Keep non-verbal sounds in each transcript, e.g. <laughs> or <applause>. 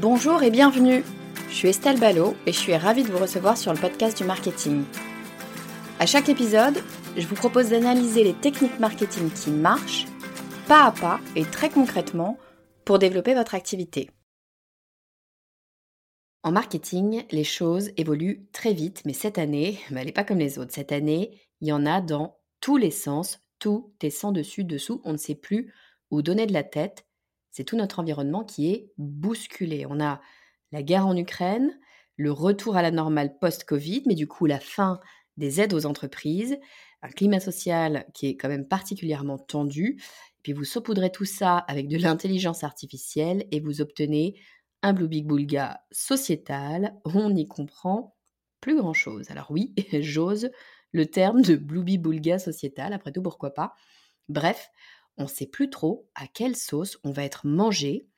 Bonjour et bienvenue. Je suis Estelle Ballot et je suis ravie de vous recevoir sur le podcast du marketing. À chaque épisode, je vous propose d'analyser les techniques marketing qui marchent, pas à pas et très concrètement, pour développer votre activité. En marketing, les choses évoluent très vite, mais cette année, bah, elle n'est pas comme les autres. Cette année, il y en a dans tous les sens, tout est sans dessus, dessous, on ne sait plus où donner de la tête c'est tout notre environnement qui est bousculé. On a la guerre en Ukraine, le retour à la normale post-Covid, mais du coup la fin des aides aux entreprises, un climat social qui est quand même particulièrement tendu. puis vous saupoudrez tout ça avec de l'intelligence artificielle et vous obtenez un Blue Big Bulga sociétal on n'y comprend plus grand-chose. Alors oui, <laughs> j'ose le terme de Blue Big Bulga sociétal, après tout pourquoi pas? Bref, on ne sait plus trop à quelle sauce on va être mangé.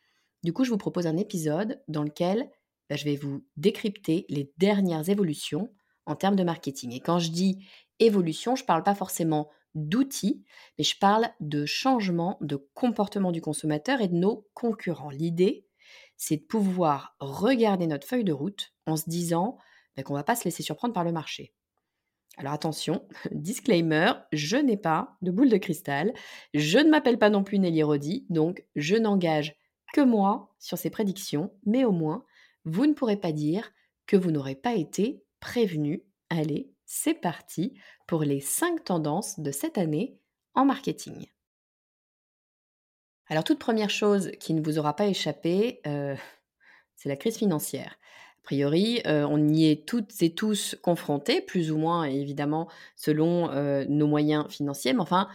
Du coup, je vous propose un épisode dans lequel bah, je vais vous décrypter les dernières évolutions en termes de marketing. Et quand je dis évolution, je ne parle pas forcément d'outils, mais je parle de changement de comportement du consommateur et de nos concurrents. L'idée, c'est de pouvoir regarder notre feuille de route en se disant bah, qu'on ne va pas se laisser surprendre par le marché. Alors attention, <laughs> disclaimer, je n'ai pas de boule de cristal, je ne m'appelle pas non plus Nelly Rodi, donc je n'engage que moi sur ces prédictions, mais au moins, vous ne pourrez pas dire que vous n'aurez pas été prévenu. Allez, c'est parti pour les 5 tendances de cette année en marketing. Alors toute première chose qui ne vous aura pas échappé, euh, <laughs> c'est la crise financière. A priori, on y est toutes et tous confrontés, plus ou moins évidemment selon nos moyens financiers, mais enfin,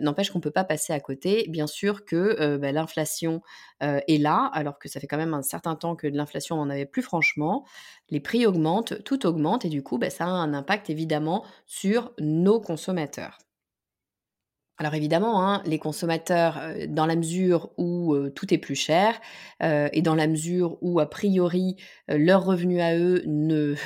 n'empêche qu'on ne peut pas passer à côté. Bien sûr que bah, l'inflation est là, alors que ça fait quand même un certain temps que l'inflation, on n'en avait plus franchement. Les prix augmentent, tout augmente, et du coup, bah, ça a un impact évidemment sur nos consommateurs. Alors évidemment, hein, les consommateurs, dans la mesure où tout est plus cher et dans la mesure où a priori leurs revenus à eux <laughs> ne,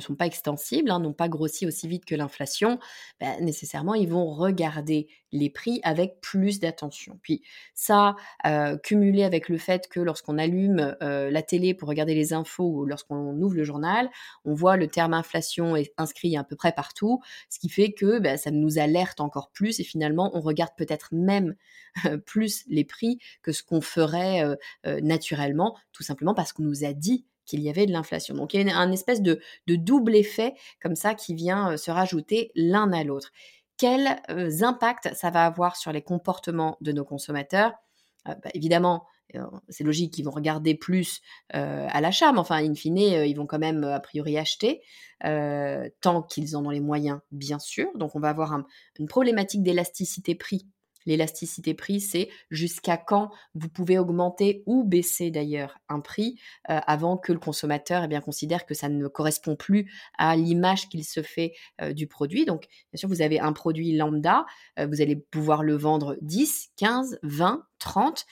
sont pas extensibles, hein, n'ont pas grossi aussi vite que l'inflation, bah, nécessairement ils vont regarder les prix avec plus d'attention. Puis ça, cumulé avec le fait que lorsqu'on allume la télé pour regarder les infos ou lorsqu'on ouvre le journal, on voit le terme inflation est inscrit à peu près partout, ce qui fait que bah, ça nous alerte encore plus et finalement on regarde peut-être même plus les prix que ce qu'on ferait naturellement, tout simplement parce qu'on nous a dit qu'il y avait de l'inflation. Donc il y a un espèce de, double effet comme ça qui vient se rajouter l'un à l'autre quels impacts ça va avoir sur les comportements de nos consommateurs? Bah, Évidemment, c'est logique qu'ils vont regarder plus à l'achat, mais enfin, in fine, ils vont quand même a priori acheter, tant qu'ils en ont les moyens, bien sûr. Donc, on va avoir une problématique d'élasticité prix L'élasticité prix, c'est jusqu'à quand vous pouvez augmenter ou baisser d'ailleurs un prix euh, avant que le consommateur eh bien, considère que ça ne correspond plus à l'image qu'il se fait euh, du produit. Donc, bien sûr, vous avez un produit lambda, euh, vous allez pouvoir le vendre 10, 15, 20, 30.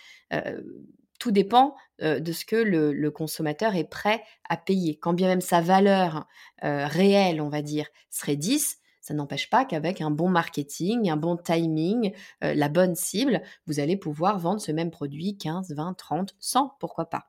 tout dépend de ce que le, le, consommateur est prêt à payer. Quand bien même sa valeur réelle, on va dire, serait 10, Ça n'empêche pas qu'avec un bon marketing, un bon timing, euh, la bonne cible, vous allez pouvoir vendre ce même produit 15, 20, 30, 100, pourquoi pas.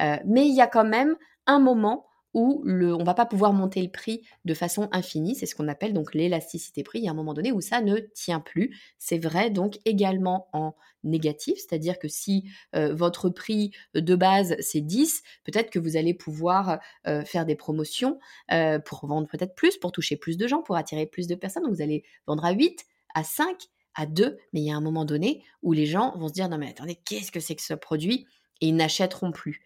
Euh, mais il y a quand même un moment où le, on va pas pouvoir monter le prix de façon infinie. C'est ce qu'on appelle donc l'élasticité prix. Il y a un moment donné où ça ne tient plus. C'est vrai donc également en négatif, c'est-à-dire que si euh, votre prix de base c'est 10, peut-être que vous allez pouvoir euh, faire des promotions euh, pour vendre peut-être plus, pour toucher plus de gens, pour attirer plus de personnes. Donc vous allez vendre à 8, à 5, à 2, mais il y a un moment donné où les gens vont se dire non mais attendez, qu'est-ce que c'est que ce produit? Et ils n'achèteront plus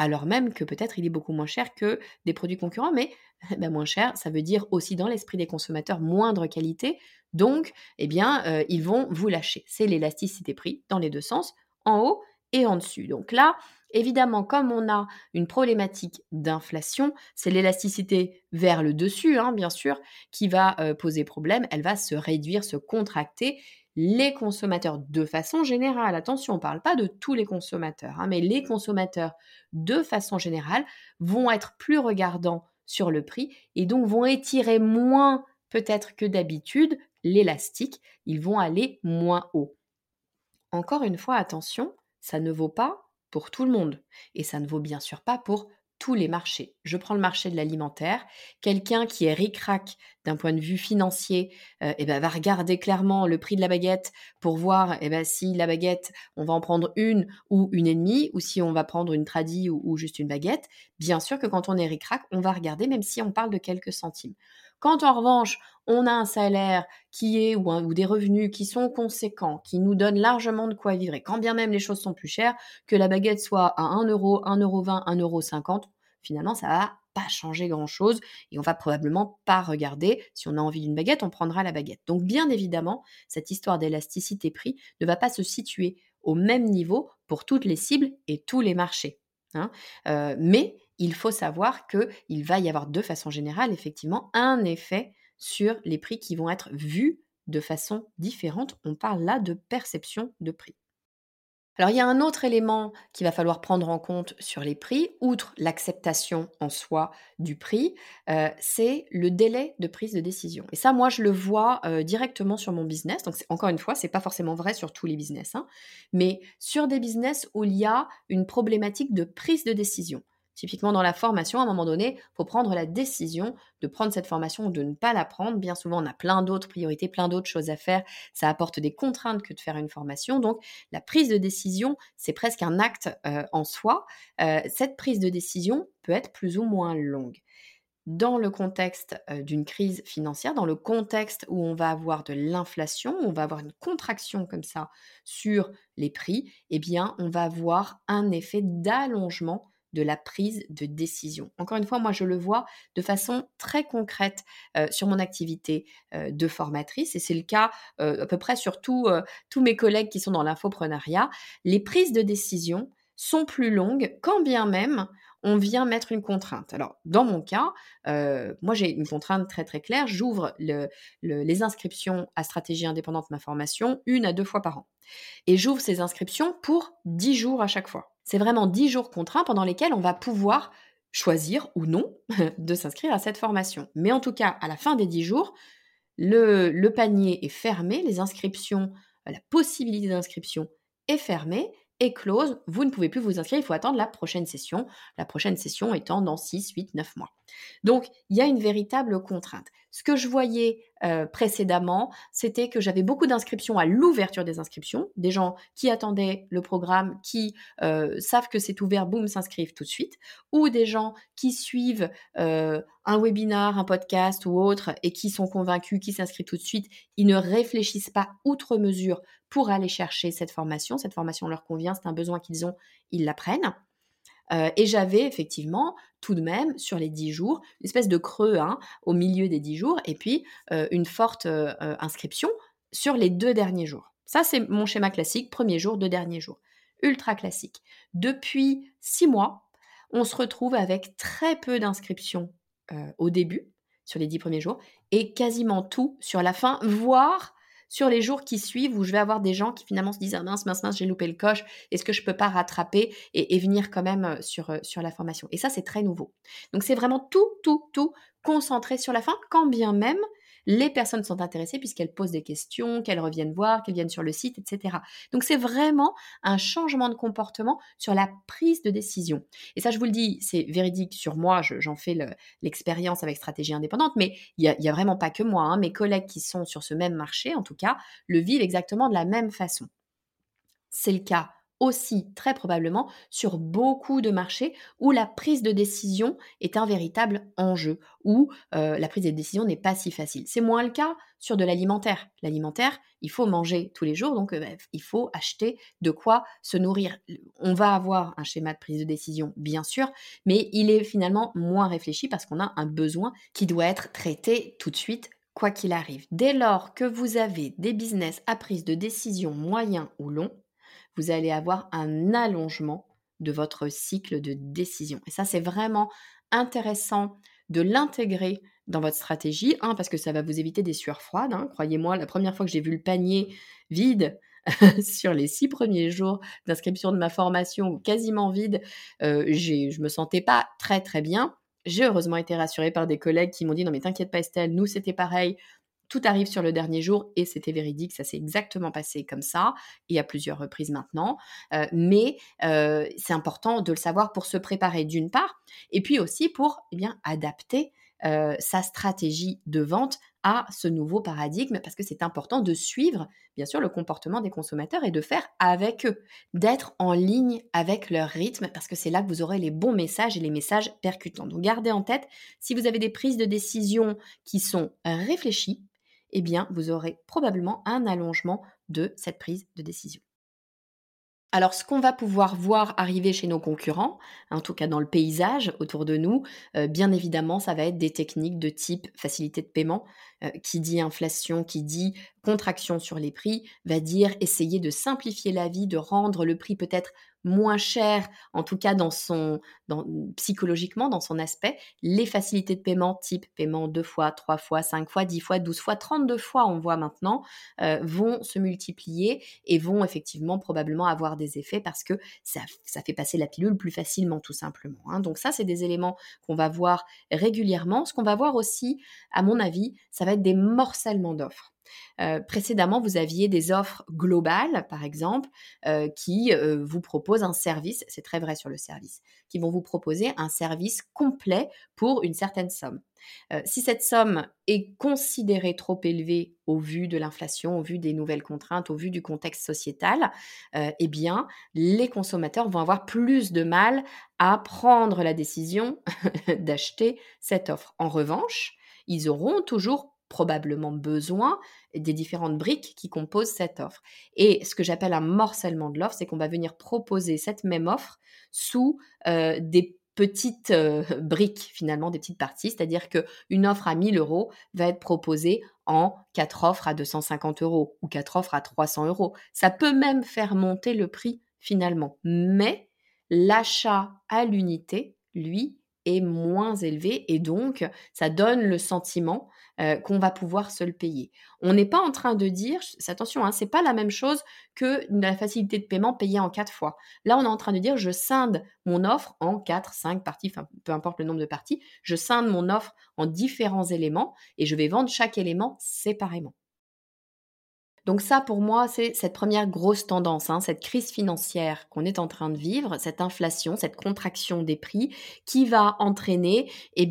alors même que peut-être il est beaucoup moins cher que des produits concurrents, mais <laughs> bah, moins cher, ça veut dire aussi dans l'esprit des consommateurs moindre qualité, donc eh bien euh, ils vont vous lâcher. C'est l'élasticité prix dans les deux sens, en haut et en dessus. Donc là, évidemment, comme on a une problématique d'inflation, c'est l'élasticité vers le dessus, hein, bien sûr, qui va euh, poser problème. Elle va se réduire, se contracter les consommateurs de façon générale, attention, on ne parle pas de tous les consommateurs, hein, mais les consommateurs de façon générale vont être plus regardants sur le prix et donc vont étirer moins peut-être que d'habitude l'élastique, ils vont aller moins haut. Encore une fois, attention, ça ne vaut pas pour tout le monde et ça ne vaut bien sûr pas pour tous les marchés. Je prends le marché de l'alimentaire. Quelqu'un qui est ric-rac d'un point de vue financier euh, eh ben, va regarder clairement le prix de la baguette pour voir eh ben, si la baguette, on va en prendre une ou une et demie, ou si on va prendre une tradie ou, juste une baguette. Bien sûr que quand on est ric-rac, on va regarder même si on parle de quelques centimes. Quand en revanche, on a un salaire qui est ou, des revenus qui sont conséquents, qui nous donnent largement de quoi vivre, et quand bien même les choses sont plus chères, que la baguette soit à 1 euro, 1 euro 20, 1 euro 50, finalement, ça va pas changer grand-chose et on va probablement pas regarder. Si on a envie d'une baguette, on prendra la baguette. Donc bien évidemment, cette histoire d'élasticité prix ne va pas se situer au même niveau pour toutes les cibles et tous les marchés. Hein. Euh, mais il faut savoir qu'il va y avoir de façon générale effectivement un effet sur les prix qui vont être vus de façon différente. On parle là de perception de prix. Alors il y a un autre élément qu'il va falloir prendre en compte sur les prix, outre l'acceptation en soi du prix, euh, c'est le délai de prise de décision. Et ça, moi, je le vois euh, directement sur mon business. Donc encore une fois, c'est pas forcément vrai sur tous les business, hein, mais sur des business où il y a une problématique de prise de décision. Typiquement dans la formation, à un moment donné, il faut prendre la décision de prendre cette formation ou de ne pas la prendre. Bien souvent, on a plein d'autres priorités, plein d'autres choses à faire. Ça apporte des contraintes que de faire une formation. Donc, la prise de décision, c'est presque un acte euh, en soi. Euh, cette prise de décision peut être plus ou moins longue dans le contexte euh, d'une crise financière, dans le contexte où on va avoir de l'inflation, on va avoir une contraction comme ça sur les prix, eh bien, on va avoir un effet d'allongement de la prise de décision. Encore une fois, moi, je le vois de façon très concrète euh, sur mon activité euh, de formatrice, et c'est le cas euh, à peu près sur tous mes collègues qui sont dans l'infoprenariat. Les prises de décision sont plus longues, quand bien même on vient mettre une contrainte. Alors, dans mon cas, moi j'ai une contrainte très très claire. J'ouvre les inscriptions à stratégie indépendante ma formation une à deux fois par an. Et j'ouvre ces inscriptions pour dix jours à chaque fois. C'est vraiment 10 jours contraints pendant lesquels on va pouvoir choisir ou non <laughs> de s'inscrire à cette formation. Mais en tout cas, à la fin des 10 jours, le, le panier est fermé, les inscriptions, la possibilité d'inscription est fermée est close, vous ne pouvez plus vous inscrire, il faut attendre la prochaine session, la prochaine session étant dans 6, 8, 9 mois. Donc, il y a une véritable contrainte. Ce que je voyais euh, précédemment, c'était que j'avais beaucoup d'inscriptions à l'ouverture des inscriptions, des gens qui attendaient le programme, qui euh, savent que c'est ouvert, boum, s'inscrivent tout de suite, ou des gens qui suivent euh, un webinar, un podcast ou autre et qui sont convaincus, qui s'inscrivent tout de suite, ils ne réfléchissent pas outre mesure pour aller chercher cette formation. Cette formation leur convient, c'est un besoin qu'ils ont, ils la prennent. Euh, et j'avais effectivement tout de même sur les 10 jours une espèce de creux hein, au milieu des 10 jours et puis euh, une forte euh, inscription sur les deux derniers jours. Ça, c'est mon schéma classique, premier jour, deux derniers jours. Ultra classique. Depuis six mois, on se retrouve avec très peu d'inscriptions au début, sur les 10 premiers jours, et quasiment tout sur la fin, voire sur les jours qui suivent où je vais avoir des gens qui finalement se disent ah mince mince mince j'ai loupé le coche est-ce que je peux pas rattraper et, venir quand même euh, sur, euh, sur la formation? Et ça c'est très nouveau. Donc c'est vraiment tout tout tout concentré sur la fin quand bien même Les personnes sont intéressées puisqu'elles posent des questions, qu'elles reviennent voir, qu'elles viennent sur le site, etc. Donc c'est vraiment un changement de comportement sur la prise de décision. Et ça, je vous le dis, c'est véridique sur moi, j'en fais l'expérience avec stratégie indépendante, mais il n'y a, vraiment pas que moi. Hein. Mes collègues qui sont sur ce même marché, en tout cas, le vivent exactement de la même façon. C'est le cas aussi très probablement sur beaucoup de marchés où la prise de décision est un véritable enjeu, où euh, la prise de décision n'est pas si facile. C'est moins le cas sur de l'alimentaire. L'alimentaire, il faut manger tous les jours, donc euh, il faut acheter de quoi se nourrir. On va avoir un schéma de prise de décision, bien sûr, mais il est finalement moins réfléchi parce qu'on a un besoin qui doit être traité tout de suite quoi qu'il arrive. Dès lors que vous avez des business à prise de décision moyen ou long, vous allez avoir un allongement de votre cycle de décision. Et ça, c'est vraiment intéressant de l'intégrer dans votre stratégie. Un, parce que ça va vous éviter des sueurs froides. Hein. Croyez-moi, la première fois que j'ai vu le panier vide <laughs> sur les six premiers jours d'inscription de ma formation, quasiment vide, euh, je me sentais pas très très bien. J'ai heureusement été rassurée par des collègues qui m'ont dit non mais t'inquiète pas Estelle, nous c'était pareil, tout arrive sur le dernier jour et c'était véridique, ça s'est exactement passé comme ça et à plusieurs reprises maintenant. Euh, mais euh, c'est important de le savoir pour se préparer d'une part et puis aussi pour eh bien, adapter euh, sa stratégie de vente à ce nouveau paradigme parce que c'est important de suivre bien sûr le comportement des consommateurs et de faire avec eux, d'être en ligne avec leur rythme parce que c'est là que vous aurez les bons messages et les messages percutants. Donc gardez en tête, si vous avez des prises de décision qui sont réfléchies, eh bien, vous aurez probablement un allongement de cette prise de décision. Alors, ce qu'on va pouvoir voir arriver chez nos concurrents, en tout cas dans le paysage autour de nous, euh, bien évidemment, ça va être des techniques de type facilité de paiement. Euh, qui dit inflation, qui dit contraction sur les prix, va dire essayer de simplifier la vie, de rendre le prix peut-être moins cher, en tout cas dans son, psychologiquement, dans son aspect, les facilités de paiement type paiement deux fois, trois fois, cinq fois, dix fois, douze fois, trente-deux fois, on voit maintenant, euh, vont se multiplier et vont effectivement probablement avoir des effets parce que ça, ça fait passer la pilule plus facilement, tout simplement. Hein. Donc ça, c'est des éléments qu'on va voir régulièrement. Ce qu'on va voir aussi, à mon avis, ça va être des morcellements d'offres. Euh, précédemment, vous aviez des offres globales, par exemple, euh, qui euh, vous proposent un service, c'est très vrai sur le service, qui vont vous proposer un service complet pour une certaine somme. si cette somme est considérée trop élevée au vu de l'inflation, au vu des nouvelles contraintes, au vu du contexte sociétal, eh bien, les consommateurs vont avoir plus de mal à prendre la décision <laughs> d'acheter cette offre. En revanche, ils auront toujours probablement besoin des différentes briques qui composent cette offre. Et ce que j'appelle un morcellement de l'offre, c'est qu'on va venir proposer cette même offre sous euh, des petites euh, <laughs> briques finalement, des petites parties, c'est-à-dire qu'une offre à 1000 euros va être proposée en quatre offres à 250 euros ou quatre offres à 300 euros. Ça peut même faire monter le prix finalement, mais l'achat à l'unité, lui, est moins élevé et donc ça donne le sentiment qu'on va pouvoir se le payer. On n'est pas en train de dire, attention, hein, c'est pas la même chose que la facilité de paiement payée en quatre fois. Là, on est en train de dire, je scinde mon offre en quatre, cinq parties, peu importe le nombre de parties, je scinde mon offre en différents éléments et je vais vendre chaque élément séparément. Donc ça, pour moi, c'est cette première grosse tendance, hein, cette crise financière qu'on est en train de vivre, cette inflation, cette contraction des prix, qui va entraîner, eh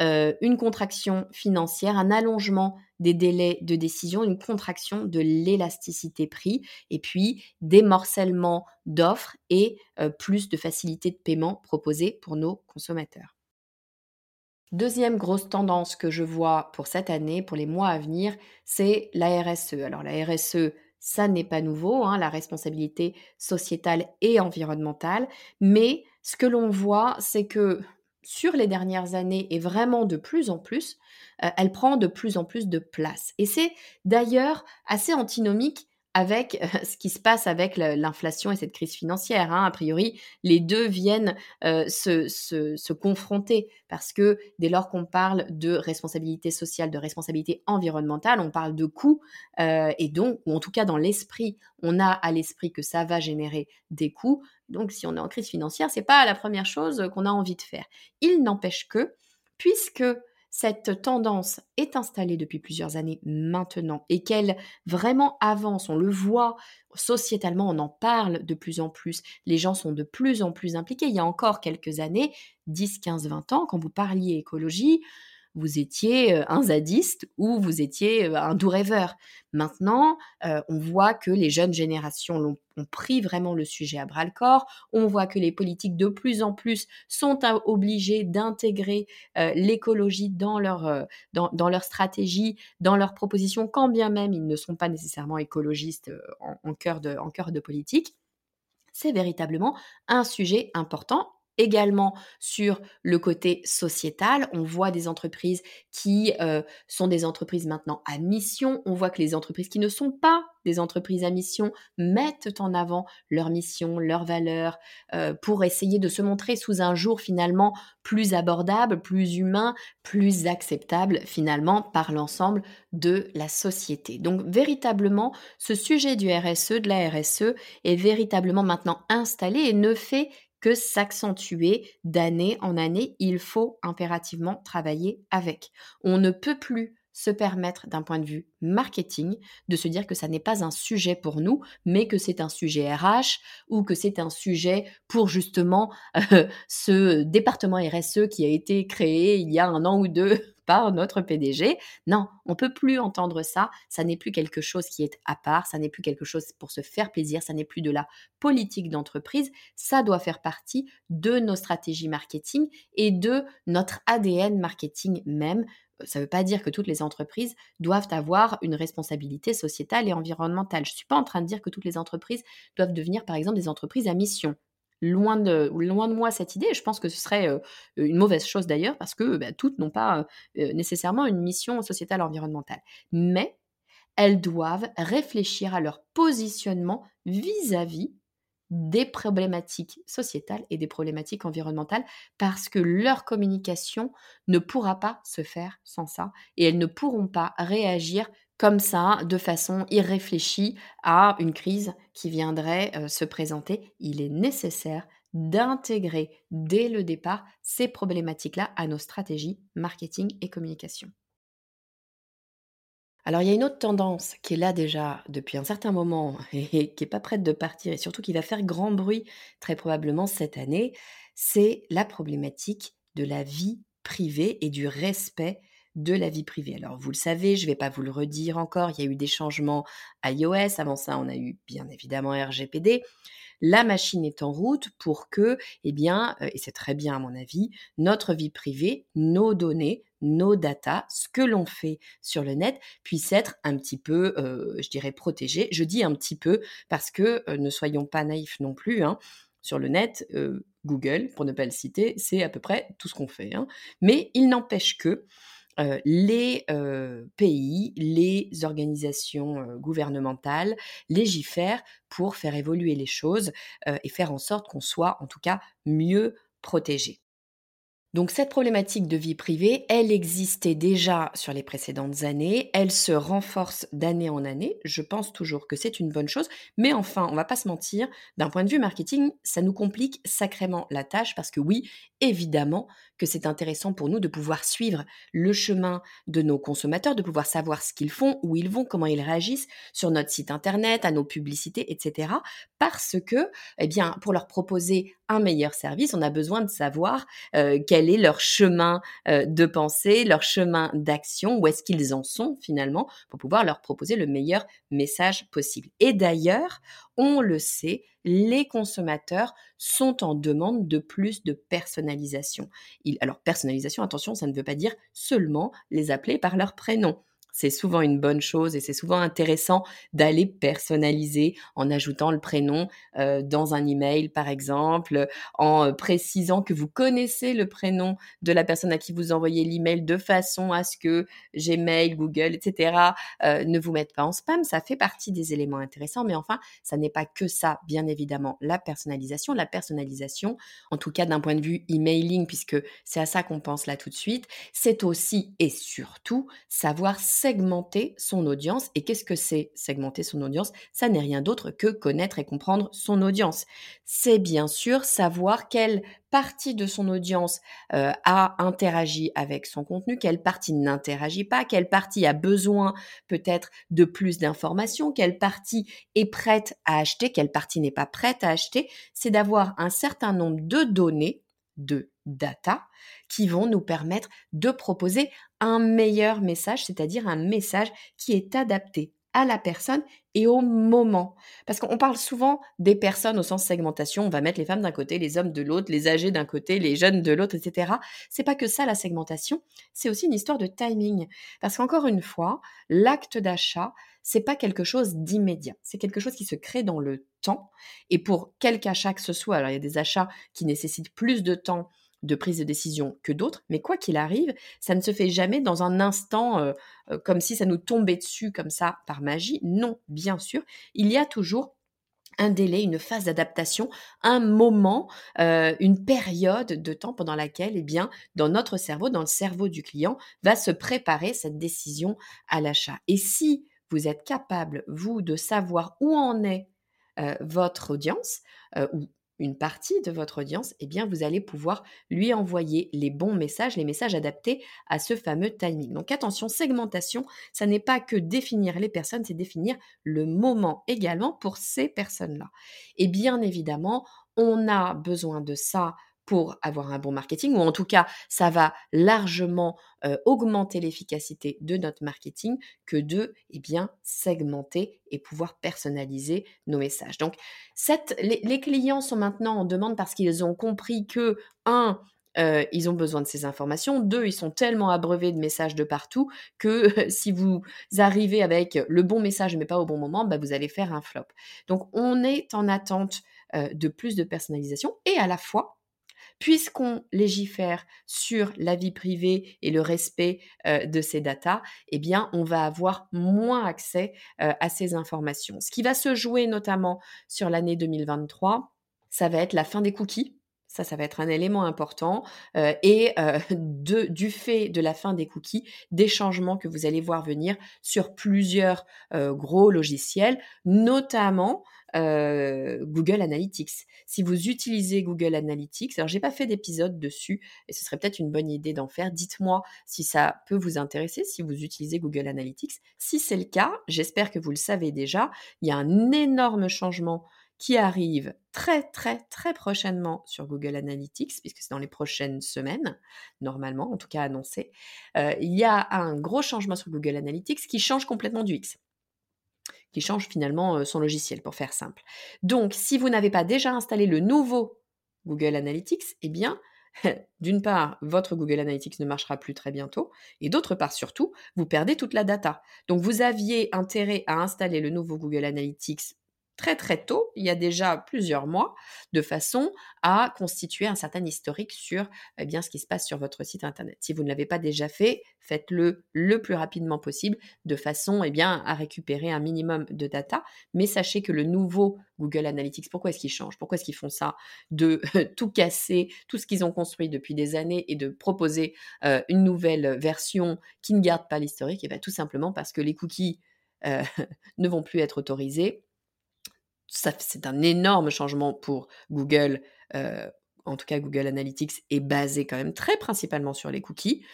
euh, une contraction financière, un allongement des délais de décision, une contraction de l'élasticité prix, et puis des morcellements d'offres et euh, plus de facilité de paiement proposées pour nos consommateurs. Deuxième grosse tendance que je vois pour cette année, pour les mois à venir, c'est la RSE. Alors la RSE, ça n'est pas nouveau, hein, la responsabilité sociétale et environnementale, mais ce que l'on voit, c'est que sur les dernières années et vraiment de plus en plus, euh, elle prend de plus en plus de place. Et c'est d'ailleurs assez antinomique avec euh, ce qui se passe avec l'inflation et cette crise financière. Hein. A priori, les deux viennent euh, se, confronter parce que dès lors qu'on parle de responsabilité sociale, de responsabilité environnementale, on parle de coûts euh, et donc, ou en tout cas dans l'esprit, on a à l'esprit que ça va générer des coûts. Donc, si on est en crise financière, c'est pas la première chose qu'on a envie de faire. Il n'empêche que, puisque cette tendance est installée depuis plusieurs années maintenant et qu'elle vraiment avance, on le voit sociétalement, on en parle de plus en plus, les gens sont de plus en plus impliqués. Il y a encore quelques années, 10, 15, 20 ans, quand vous parliez écologie, vous étiez un zadiste ou vous étiez un doux rêveur. Maintenant, on voit que les jeunes générations ont, pris vraiment le sujet à bras le corps. On voit que les politiques de plus en plus sont obligés d'intégrer l'écologie dans leur, dans, leur stratégie, dans leurs propositions, quand bien même ils ne sont pas nécessairement écologistes en cœur de, en cœur de politique. C'est véritablement un sujet important également sur le côté sociétal. On voit des entreprises qui euh, sont des entreprises maintenant à mission. On voit que les entreprises qui ne sont pas des entreprises à mission mettent en avant leur mission, leurs valeurs, euh, pour essayer de se montrer sous un jour finalement plus abordable, plus humain, plus acceptable finalement par l'ensemble de la société. Donc véritablement, ce sujet du RSE, de la RSE, est véritablement maintenant installé et ne fait que s'accentuer d'année en année. Il faut impérativement travailler avec. On ne peut plus se permettre d'un point de vue marketing de se dire que ça n'est pas un sujet pour nous, mais que c'est un sujet RH ou que c'est un sujet pour justement ce département RSE qui a été créé il y a un an ou deux par notre PDG. Non, on peut plus entendre ça. Ça n'est plus quelque chose qui est à part. Ça n'est plus quelque chose pour se faire plaisir. Ça n'est plus de la politique d'entreprise. Ça doit faire partie de nos stratégies marketing et de notre ADN marketing même. Ça ne veut pas dire que toutes les entreprises doivent avoir une responsabilité sociétale et environnementale. Je ne suis pas en train de dire que toutes les entreprises doivent devenir, par exemple, des entreprises à mission loin de, loin de moi cette idée. Je pense que ce serait euh, une mauvaise chose d'ailleurs parce que bah, toutes n'ont pas euh, nécessairement une mission sociétale environnementale. Mais elles doivent réfléchir à leur positionnement vis-à-vis des problématiques sociétales et des problématiques environnementales parce que leur communication ne pourra pas se faire sans ça et elles ne pourront pas réagir comme ça, de façon irréfléchie, à une crise qui viendrait euh, se présenter. Il est nécessaire d'intégrer dès le départ ces problématiques-là à nos stratégies marketing et communication. Alors il y a une autre tendance qui est là déjà depuis un certain moment <laughs> et qui n'est pas prête de partir et surtout qui va faire grand bruit très probablement cette année, c'est la problématique de la vie privée et du respect de la vie privée. Alors vous le savez, je ne vais pas vous le redire encore, il y a eu des changements iOS, avant ça on a eu bien évidemment RGPD. La machine est en route pour que, eh bien, euh, et c'est très bien à mon avis, notre vie privée, nos données, nos datas, ce que l'on fait sur le net puisse être un petit peu, euh, je dirais, protégé. Je dis un petit peu parce que euh, ne soyons pas naïfs non plus. Hein. Sur le net, Google, pour ne pas le citer, c'est à peu près tout ce qu'on fait. Hein. Mais il n'empêche que les pays, les organisations gouvernementales légifèrent pour faire évoluer les choses et faire en sorte qu'on soit en tout cas mieux protégé. Donc cette problématique de vie privée, elle existait déjà sur les précédentes années, elle se renforce d'année en année, je pense toujours que c'est une bonne chose, mais enfin, on va pas se mentir, d'un point de vue marketing, ça nous complique sacrément la tâche parce que oui, évidemment que c'est intéressant pour nous de pouvoir suivre le chemin de nos consommateurs, de pouvoir savoir ce qu'ils font, où ils vont, comment ils réagissent sur notre site internet, à nos publicités, etc. Parce que, eh bien, pour leur proposer un meilleur service, on a besoin de savoir euh, quel est leur chemin euh, de pensée, leur chemin d'action, où est-ce qu'ils en sont finalement, pour pouvoir leur proposer le meilleur message possible. Et d'ailleurs, on le sait, les consommateurs sont en demande de plus de personnalisation. alors personnalisation, attention, ça ne veut pas dire seulement les appeler par leur prénom c'est souvent une bonne chose et c'est souvent intéressant d'aller personnaliser en ajoutant le prénom euh, dans un email, par exemple, en euh, précisant que vous connaissez le prénom de la personne à qui vous envoyez l'email de façon à ce que Gmail, Google, etc. Euh, ne vous mettent pas en spam. Ça fait partie des éléments intéressants, mais enfin, ça n'est pas que ça, bien évidemment, la personnalisation. La personnalisation, en tout cas d'un point de vue emailing, puisque c'est à ça qu'on pense là tout de suite, c'est aussi et surtout savoir segmenter son audience. Et qu'est-ce que c'est segmenter son audience? Ça n'est rien d'autre que connaître et comprendre son audience. C'est bien sûr savoir quelle partie de son audience euh, a interagi avec son contenu, quelle partie n'interagit pas, quelle partie a besoin peut-être de plus d'informations, quelle partie est prête à acheter, quelle partie n'est pas prête à acheter. C'est d'avoir un certain nombre de données, de data, qui vont nous permettre de proposer un meilleur message, c'est-à-dire un message qui est adapté à la personne et au moment. Parce qu'on parle souvent des personnes au sens segmentation, on va mettre les femmes d'un côté, les hommes de l'autre, les âgés d'un côté, les jeunes de l'autre, etc. C'est pas que ça la segmentation, c'est aussi une histoire de timing. Parce qu'encore une fois, l'acte d'achat, c'est pas quelque chose d'immédiat, c'est quelque chose qui se crée dans le temps. Et pour quelque achat que ce soit, alors il y a des achats qui nécessitent plus de temps de prise de décision que d'autres, mais quoi qu'il arrive, ça ne se fait jamais dans un instant euh, euh, comme si ça nous tombait dessus comme ça par magie. Non, bien sûr, il y a toujours un délai, une phase d'adaptation, un moment, euh, une période de temps pendant laquelle, eh bien, dans notre cerveau, dans le cerveau du client, va se préparer cette décision à l'achat. Et si vous êtes capable, vous, de savoir où en est votre audience, ou une partie de votre audience, eh bien, vous allez pouvoir lui envoyer les bons messages, les messages adaptés à ce fameux timing. Donc attention, segmentation, ça n'est pas que définir les personnes, c'est définir le moment également pour ces personnes-là. Et bien évidemment, on a besoin de ça pour avoir un bon marketing, ou en tout cas, ça va largement augmenter l'efficacité de notre marketing que de eh bien, segmenter et pouvoir personnaliser nos messages. Donc, les, clients sont maintenant en demande parce qu'ils ont compris que, un, ils ont besoin de ces informations. Deux, ils sont tellement abreuvés de messages de partout que <laughs> si vous arrivez avec le bon message mais pas au bon moment, bah, vous allez faire un flop. Donc, on est en attente de plus de personnalisation et à la fois, puisqu'on légifère sur la vie privée et le respect de ces datas, eh bien, on va avoir moins accès à ces informations. Ce qui va se jouer notamment sur l'année 2023, ça va être la fin des cookies. Ça, ça va être un élément important. et <laughs> de, du fait de la fin des cookies, des changements que vous allez voir venir sur plusieurs gros logiciels, notamment Google Analytics. Si vous utilisez Google Analytics, alors j'ai pas fait d'épisode dessus et ce serait peut-être une bonne idée d'en faire. Dites-moi si ça peut vous intéresser, si vous utilisez Google Analytics. Si c'est le cas, j'espère que vous le savez déjà, il y a un énorme changement qui arrive très très très prochainement sur Google Analytics, puisque c'est dans les prochaines semaines, normalement, en tout cas annoncé. il y a un gros changement sur Google Analytics qui change complètement du X qui change finalement son logiciel, pour faire simple. Donc, si vous n'avez pas déjà installé le nouveau Google Analytics, eh bien, <laughs> d'une part, votre Google Analytics ne marchera plus très bientôt, et d'autre part, surtout, vous perdez toute la data. Donc, vous aviez intérêt à installer le nouveau Google Analytics très très tôt, il y a déjà plusieurs mois, de façon à constituer un certain historique sur eh bien, ce qui se passe sur votre site internet. Si vous ne l'avez pas déjà fait, faites-le le plus rapidement possible, de façon eh bien, à récupérer un minimum de data. Mais sachez que le nouveau Google Analytics, pourquoi est-ce qu'ils changent Pourquoi est-ce qu'ils font ça? De <laughs> tout casser, tout ce qu'ils ont construit depuis des années et de proposer euh, une nouvelle version qui ne garde pas l'historique Et eh bien, Tout simplement parce que les cookies euh, <laughs> ne vont plus être autorisés c'est un énorme changement pour Google. en tout cas, Google Analytics est basé quand même très principalement sur les cookies,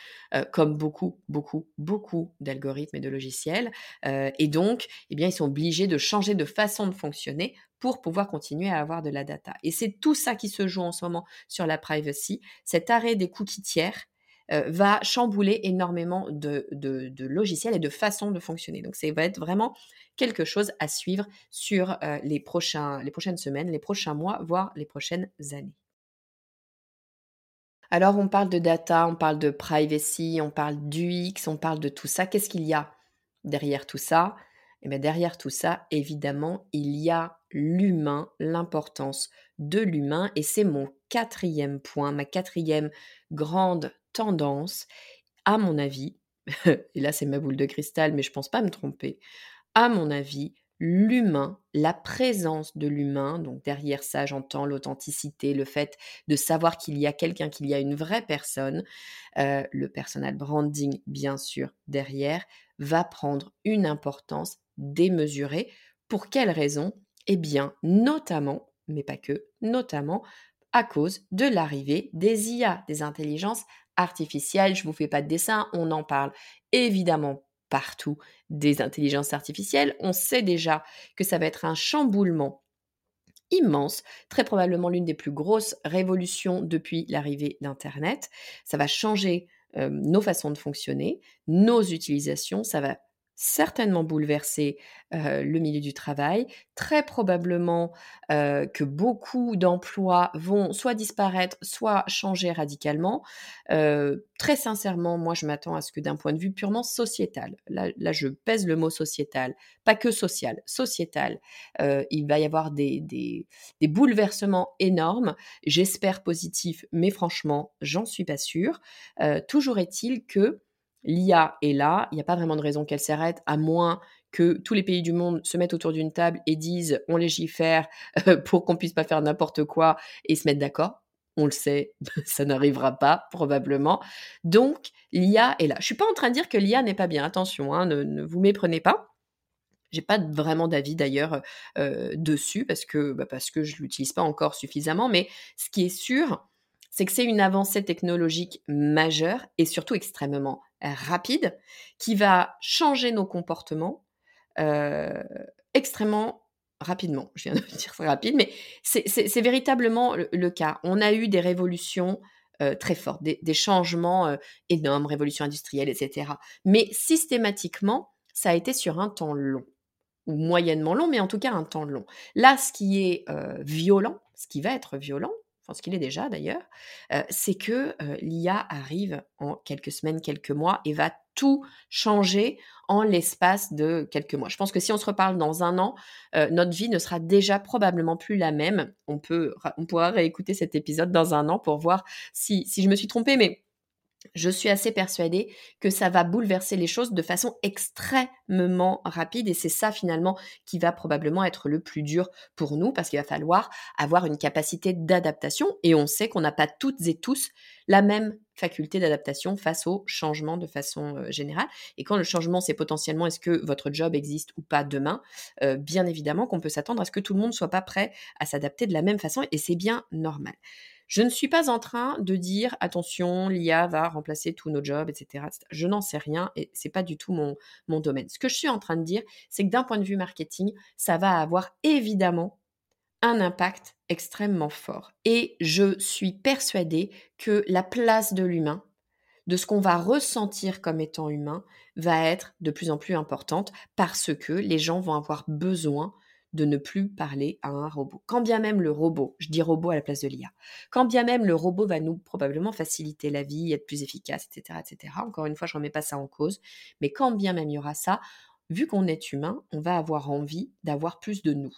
comme beaucoup, beaucoup, beaucoup d'algorithmes et de logiciels. et donc, eh bien, ils sont obligés de changer de façon de fonctionner pour pouvoir continuer à avoir de la data. Et c'est tout ça qui se joue en ce moment sur la privacy. Cet arrêt des cookies tiers va chambouler énormément de, logiciels et de façons de fonctionner. Donc, ça va être vraiment quelque chose à suivre sur les, prochains, les prochaines semaines, les prochains mois, voire les prochaines années. Alors on parle de data, on parle de privacy, on parle d'UX, on parle de tout ça. Qu'est-ce qu'il y a derrière tout ça? Eh bien derrière tout ça, évidemment, il y a l'humain, l'importance de l'humain, et c'est mon quatrième point, ma quatrième grande tendance, à mon avis, <laughs> et là c'est ma boule de cristal, mais je pense pas me tromper, à mon avis, l'humain, la présence de l'humain, donc derrière ça j'entends l'authenticité, le fait de savoir qu'il y a quelqu'un, qu'il y a une vraie personne, euh, le personal branding bien sûr derrière, va prendre une importance démesurée. Pour quelle raison Eh bien notamment, mais pas que, notamment à cause de l'arrivée des IA, des intelligences artificielles. Je ne vous fais pas de dessin, on en parle évidemment partout des intelligences artificielles. On sait déjà que ça va être un chamboulement immense, très probablement l'une des plus grosses révolutions depuis l'arrivée d'Internet. Ça va changer euh, nos façons de fonctionner, nos utilisations, ça va certainement bouleverser le milieu du travail, très probablement que beaucoup d'emplois vont soit disparaître, soit changer radicalement. très sincèrement, moi je m'attends à ce que d'un point de vue purement sociétal, là, je pèse le mot sociétal, pas que social, sociétal, il va y avoir des, des, des bouleversements énormes, j'espère positifs, mais franchement, j'en suis pas sûre. toujours est-il que l'IA est là, il n'y a pas vraiment de raison qu'elle s'arrête, à moins que tous les pays du monde se mettent autour d'une table et disent on légifère <laughs> pour qu'on puisse pas faire n'importe quoi et se mettre d'accord. On le sait, <laughs> ça n'arrivera pas probablement. Donc l'IA est là. Je suis pas en train de dire que l'IA n'est pas bien. Attention, hein, ne, vous méprenez pas. J'ai pas vraiment d'avis d'ailleurs euh, dessus parce que bah, parce que je l'utilise pas encore suffisamment. Mais ce qui est sûr, c'est que c'est une avancée technologique majeure et surtout extrêmement rapide qui va changer nos comportements euh, extrêmement rapidement. Je viens de <laughs> dire rapide, mais c'est véritablement le, cas. On a eu des révolutions euh, très fortes, des, changements euh, énormes, révolution industrielle, etc. Mais systématiquement, ça a été sur un temps long ou moyennement long, mais en tout cas un temps long. Là, ce qui est violent, ce qui va être violent, ce qu'il est déjà d'ailleurs, c'est que l'IA arrive en quelques semaines, quelques mois et va tout changer en l'espace de quelques mois. Je pense que si on se reparle dans un an, notre vie ne sera déjà probablement plus la même. On, peut, on pourra réécouter cet épisode dans un an pour voir si, si je me suis trompée, mais je suis assez persuadée que ça va bouleverser les choses de façon extrêmement rapide et c'est ça finalement qui va probablement être le plus dur pour nous parce qu'il va falloir avoir une capacité d'adaptation et on sait qu'on n'a pas toutes et tous la même faculté d'adaptation face au changement de façon euh, générale. Et quand le changement, c'est potentiellement est-ce que votre job existe ou pas demain, euh, bien évidemment qu'on peut s'attendre à ce que tout le monde soit pas prêt à s'adapter de la même façon et c'est bien normal. Je ne suis pas en train de dire attention, l'IA va remplacer tous nos jobs, etc. Je n'en sais rien et c'est pas du tout mon, mon domaine. Ce que je suis en train de dire, c'est que d'un point de vue marketing, ça va avoir évidemment un impact extrêmement fort. Et je suis persuadée que la place de l'humain, de ce qu'on va ressentir comme étant humain, va être de plus en plus importante parce que les gens vont avoir besoin de ne plus parler à un robot. Quand bien même le robot, je dis robot à la place de l'IA, quand bien même le robot va nous probablement faciliter la vie, être plus efficace, etc., etc. Encore une fois, je ne remets pas ça en cause, mais quand bien même il y aura ça, vu qu'on est humain, on va avoir envie d'avoir plus de nous.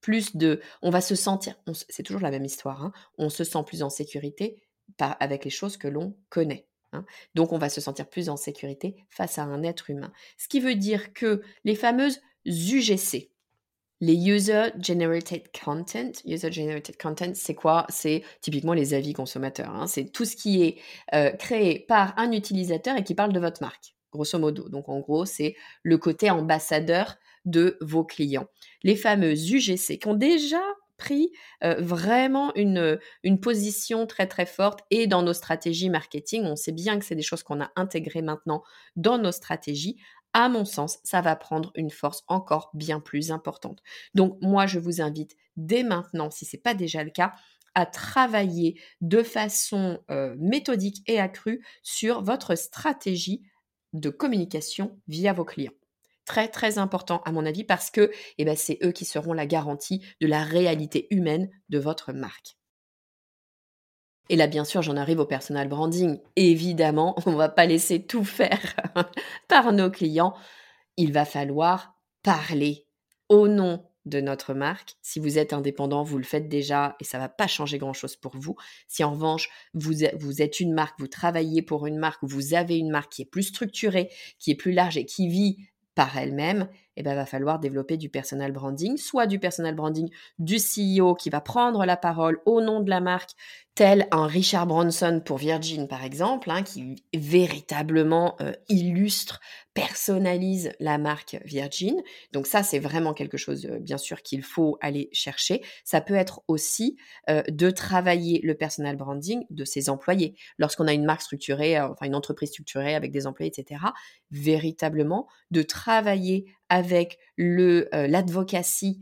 Plus de, on va se sentir, c'est toujours la même histoire, hein, on se sent plus en sécurité avec les choses que l'on connaît. Hein. Donc on va se sentir plus en sécurité face à un être humain. Ce qui veut dire que les fameuses UGC, les user generated content, user generated content, c'est quoi? C'est typiquement les avis consommateurs. Hein. C'est tout ce qui est euh, créé par un utilisateur et qui parle de votre marque, grosso modo. Donc en gros, c'est le côté ambassadeur de vos clients. Les fameux UGC qui ont déjà pris euh, vraiment une, une position très très forte et dans nos stratégies marketing, on sait bien que c'est des choses qu'on a intégrées maintenant dans nos stratégies à mon sens, ça va prendre une force encore bien plus importante. Donc moi, je vous invite dès maintenant, si ce n'est pas déjà le cas, à travailler de façon euh, méthodique et accrue sur votre stratégie de communication via vos clients. Très très important à mon avis parce que eh ben, c'est eux qui seront la garantie de la réalité humaine de votre marque. Et là, bien sûr, j'en arrive au personal branding. Évidemment, <laughs> on ne va pas laisser tout faire <laughs> par nos clients. Il va falloir parler au nom de notre marque. Si vous êtes indépendant, vous le faites déjà et ça ne va pas changer grand-chose pour vous. Si en revanche, vous, êtes une marque, vous travaillez pour une marque, vous avez une marque qui est plus structurée, qui est plus large et qui vit par elle-même, eh ben, va falloir développer du personal branding, soit du personal branding du CEO qui va prendre la parole au nom de la marque, tel un Richard Branson pour Virgin par exemple, hein, qui véritablement euh, illustre, personnalise la marque Virgin. Donc ça, c'est vraiment quelque chose, euh, bien sûr, qu'il faut aller chercher. Ça peut être aussi euh, de travailler le personal branding de ses employés. Lorsqu'on a une marque structurée, enfin une entreprise structurée avec des employés, etc., véritablement de travailler avec l'advocacy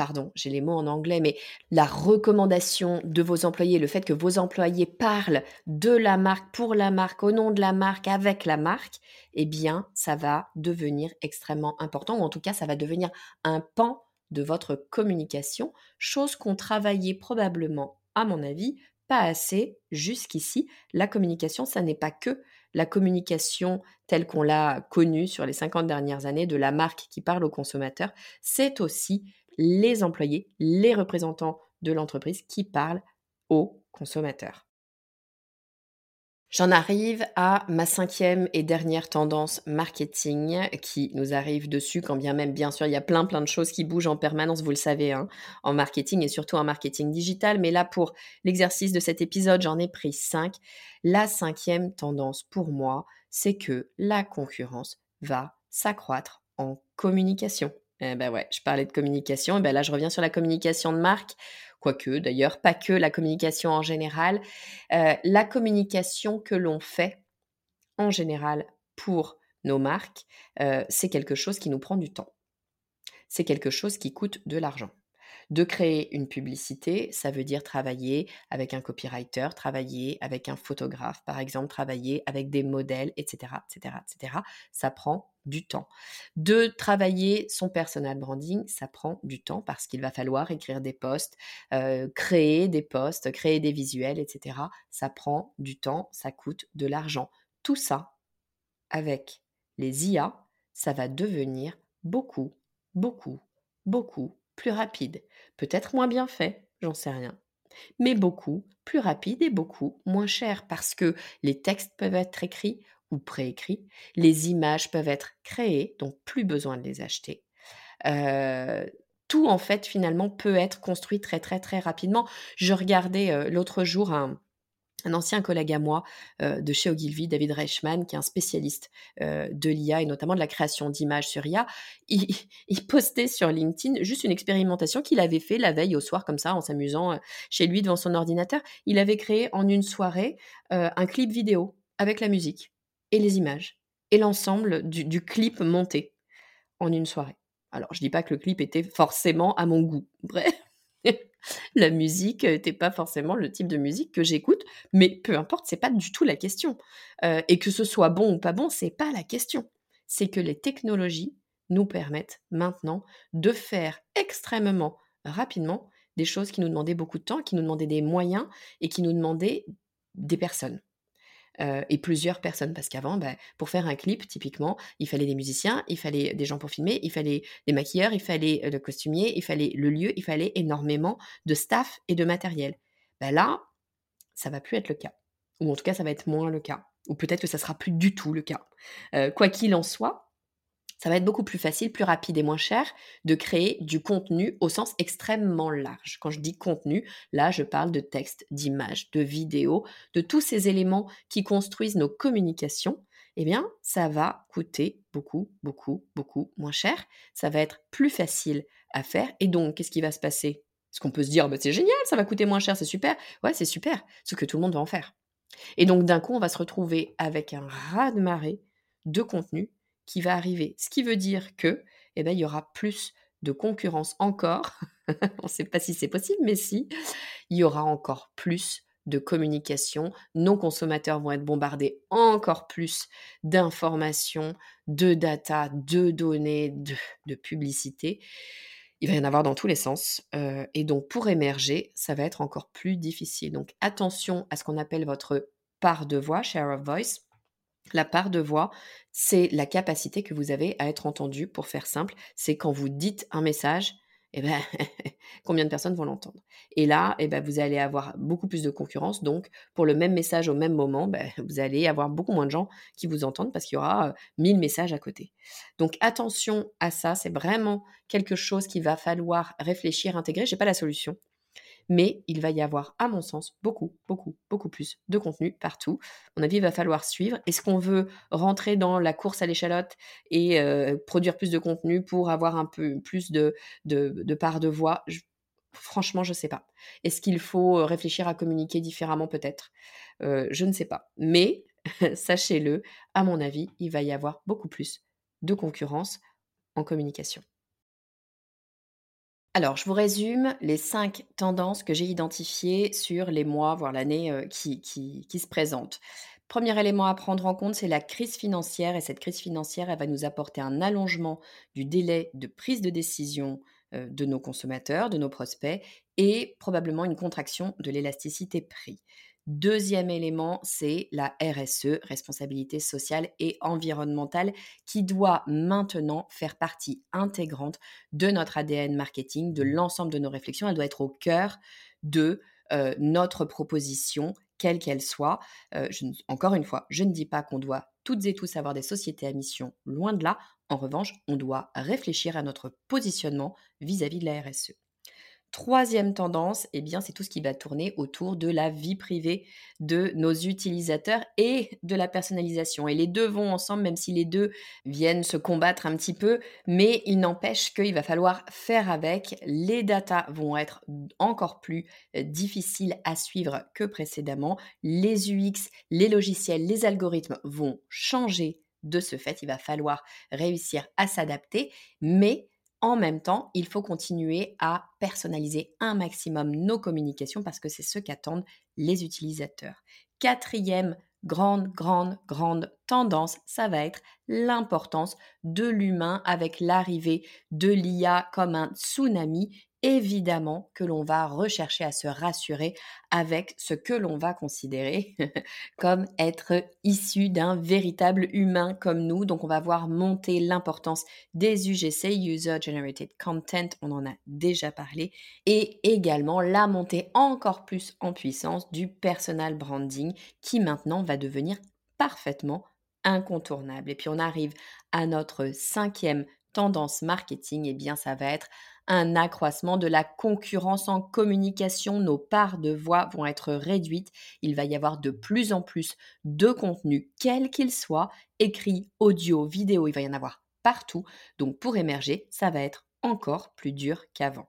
pardon, j'ai les mots en anglais, mais la recommandation de vos employés, le fait que vos employés parlent de la marque, pour la marque, au nom de la marque, avec la marque, eh bien, ça va devenir extrêmement important, ou en tout cas, ça va devenir un pan de votre communication, chose qu'on travaillait probablement, à mon avis, pas assez jusqu'ici. La communication, ça n'est pas que la communication telle qu'on l'a connue sur les 50 dernières années de la marque qui parle aux consommateurs, c'est aussi les employés, les représentants de l'entreprise qui parlent aux consommateurs. J'en arrive à ma cinquième et dernière tendance marketing qui nous arrive dessus, quand bien même, bien sûr, il y a plein plein de choses qui bougent en permanence, vous le savez, hein, en marketing et surtout en marketing digital. Mais là, pour l'exercice de cet épisode, j'en ai pris cinq. La cinquième tendance pour moi, c'est que la concurrence va s'accroître en communication. Eh ben ouais, je parlais de communication, et ben là je reviens sur la communication de marque, quoique d'ailleurs pas que la communication en général, euh, la communication que l'on fait en général pour nos marques, euh, c'est quelque chose qui nous prend du temps. C'est quelque chose qui coûte de l'argent. De créer une publicité, ça veut dire travailler avec un copywriter, travailler avec un photographe, par exemple, travailler avec des modèles, etc., etc., etc. Ça prend du temps. De travailler son personal branding, ça prend du temps parce qu'il va falloir écrire des posts, euh, créer des posts, créer des visuels, etc. Ça prend du temps, ça coûte de l'argent. Tout ça, avec les IA, ça va devenir beaucoup, beaucoup, beaucoup plus rapide. Peut-être moins bien fait, j'en sais rien. Mais beaucoup plus rapide et beaucoup moins cher parce que les textes peuvent être écrits ou préécrits, les images peuvent être créées, donc plus besoin de les acheter. Euh, tout en fait finalement peut être construit très très très rapidement. Je regardais euh, l'autre jour un, un ancien collègue à moi euh, de chez Ogilvy, David Reichmann, qui est un spécialiste euh, de l'IA et notamment de la création d'images sur IA, <laughs> il, postait sur LinkedIn juste une expérimentation qu'il avait fait la veille au soir comme ça en s'amusant euh, chez lui devant son ordinateur. Il avait créé en une soirée un clip vidéo avec la musique et les images et l'ensemble du, du clip monté en une soirée. Alors je dis pas que le clip était forcément à mon goût, bref. La musique n'était pas forcément le type de musique que j'écoute, mais peu importe, c'est pas du tout la question. et que ce soit bon ou pas bon, c'est pas la question. C'est que les technologies nous permettent maintenant de faire extrêmement rapidement des choses qui nous demandaient beaucoup de temps, qui nous demandaient des moyens et qui nous demandaient des personnes. Euh, et plusieurs personnes. Parce qu'avant, bah, pour faire un clip, typiquement, il fallait des musiciens, il fallait des gens pour filmer, il fallait des maquilleurs, il fallait le costumier, il fallait le lieu, il fallait énormément de staff et de matériel. Bah, là, ça va plus être le cas. Ou en tout cas, ça va être moins le cas. Ou peut-être que ça sera plus du tout le cas. Euh, quoi qu'il en soit, ça va être beaucoup plus facile, plus rapide et moins cher de créer du contenu au sens extrêmement large. Quand je dis contenu, là, je parle de texte, d'images, de vidéos, de tous ces éléments qui construisent nos communications. Eh bien, ça va coûter beaucoup, beaucoup, beaucoup moins cher. Ça va être plus facile à faire. Et donc, qu'est-ce qui va se passer? Est-ce qu'on peut se dire, bah, c'est génial, ça va coûter moins cher, c'est super. Ouais, c'est super. Ce que tout le monde va en faire. Et donc, d'un coup, on va se retrouver avec un raz-de-marée de contenu qui va arriver. Ce qui veut dire que, eh ben, il y aura plus de concurrence encore. <laughs> On ne sait pas si c'est possible, mais si, il y aura encore plus de communication. Nos consommateurs vont être bombardés encore plus d'informations, de data, de données, de, de, publicité. Il va y en avoir dans tous les sens. Euh, et donc, pour émerger, ça va être encore plus difficile. Donc, attention à ce qu'on appelle votre part de voix, share of voice. La part de voix, c'est la capacité que vous avez à être entendu, pour faire simple. C'est quand vous dites un message eh ben, <laughs> combien de personnes vont l'entendre? Et là, eh ben, vous allez avoir beaucoup plus de concurrence. Donc, pour le même message au même moment, ben, <laughs> vous allez avoir beaucoup moins de gens qui vous entendent parce qu'il y aura 1000 messages à côté. Donc, attention à ça. C'est vraiment quelque chose qu'il va falloir réfléchir, intégrer. Je n'ai pas la solution mais il va y avoir, à mon sens, beaucoup, beaucoup, beaucoup plus de contenu partout. mon avis, il va falloir suivre. Est-ce qu'on veut rentrer dans la course à l'échalote et euh, produire plus de contenu pour avoir un peu plus de, de, part de voix? Franchement, je ne sais pas. Est-ce qu'il faut euh, réfléchir à communiquer différemment peut-être? Euh, Je ne sais pas. Mais <laughs> sachez-le, à mon avis, il va y avoir beaucoup plus de concurrence en communication. Alors, je vous résume les cinq tendances que j'ai identifiées sur les mois, voire l'année euh, qui, se présente. Premier élément à prendre en compte, c'est la crise financière. Et cette crise financière, elle va nous apporter un allongement du délai de prise de décision euh, de nos consommateurs, de nos prospects, et probablement une contraction de l'élasticité prix. Deuxième élément, c'est la RSE, responsabilité sociale et environnementale, qui doit maintenant faire partie intégrante de notre ADN marketing, de l'ensemble de nos réflexions. Elle doit être au cœur de euh, notre proposition, quelle qu'elle soit. Euh, encore une fois, je ne dis pas qu'on doit toutes et tous avoir des sociétés à mission, loin de là. En revanche, on doit réfléchir à notre positionnement vis à -vis de la RSE. Troisième tendance, eh bien, c'est tout ce qui va tourner autour de la vie privée de nos utilisateurs et de la personnalisation. Et les deux vont ensemble, même si les deux viennent se combattre un petit peu, mais il n'empêche qu'il va falloir faire avec. Les datas vont être encore plus euh, difficiles à suivre que précédemment. Les UX, les logiciels, les algorithmes vont changer de ce fait. Il va falloir réussir à s'adapter, mais en même temps, il faut continuer à personnaliser un maximum nos communications parce que c'est ce qu'attendent les utilisateurs. Quatrième grande, grande, grande tendance, ça va être l'importance de l'humain avec l'arrivée de l'IA comme un tsunami évidemment que l'on va rechercher à se rassurer avec ce que l'on va considérer <laughs> comme être issu d'un véritable humain comme nous. Donc on va voir monter l'importance des UGC, User Generated Content, on en a déjà parlé, et également la montée encore plus en puissance du personal branding qui maintenant va devenir parfaitement incontournable. Et puis on arrive à notre cinquième tendance marketing, et bien ça va être un accroissement de la concurrence en communication. Nos parts de voix vont être réduites. Il va y avoir de plus en plus de contenu, quel qu'il soit, écrit, audio, vidéo, il va y en avoir partout. Donc pour émerger, ça va être encore plus dur qu'avant.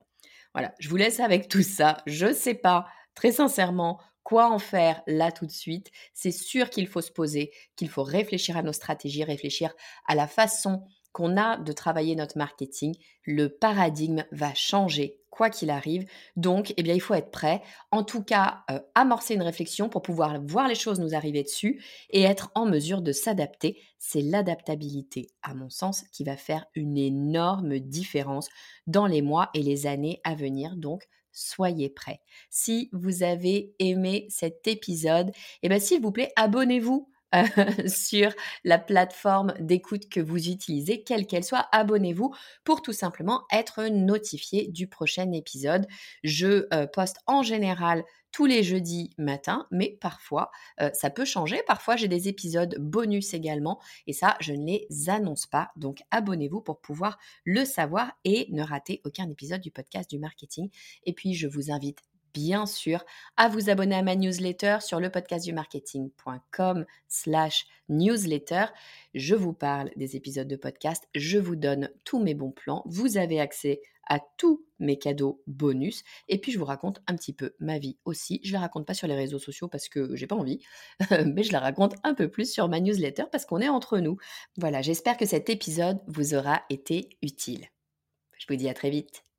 Voilà, je vous laisse avec tout ça. Je ne sais pas, très sincèrement, quoi en faire là tout de suite. C'est sûr qu'il faut se poser, qu'il faut réfléchir à nos stratégies, réfléchir à la façon qu'on a de travailler notre marketing, le paradigme va changer quoi qu'il arrive. Donc, eh bien, il faut être prêt. En tout cas, euh, amorcer une réflexion pour pouvoir voir les choses nous arriver dessus et être en mesure de s'adapter. C'est l'adaptabilité, à mon sens, qui va faire une énorme différence dans les mois et les années à venir. Donc, soyez prêts. Si vous avez aimé cet épisode, eh bien, s'il vous plaît, abonnez-vous <laughs> sur la plateforme d'écoute que vous utilisez, quelle qu'elle soit. Abonnez-vous pour tout simplement être notifié du prochain épisode. Je euh, poste en général tous les jeudis matin, mais parfois euh, ça peut changer. Parfois j'ai des épisodes bonus également et ça je ne les annonce pas. Donc abonnez-vous pour pouvoir le savoir et ne rater aucun épisode du podcast du marketing. Et puis je vous invite bien sûr à vous abonner à ma newsletter sur le marketing.com slash newsletter. Je vous parle des épisodes de podcast, je vous donne tous mes bons plans, vous avez accès à tous mes cadeaux bonus et puis je vous raconte un petit peu ma vie aussi. Je ne la raconte pas sur les réseaux sociaux parce que j'ai pas envie, <laughs> mais je la raconte un peu plus sur ma newsletter parce qu'on est entre nous. Voilà, j'espère que cet épisode vous aura été utile. Je vous dis à très vite.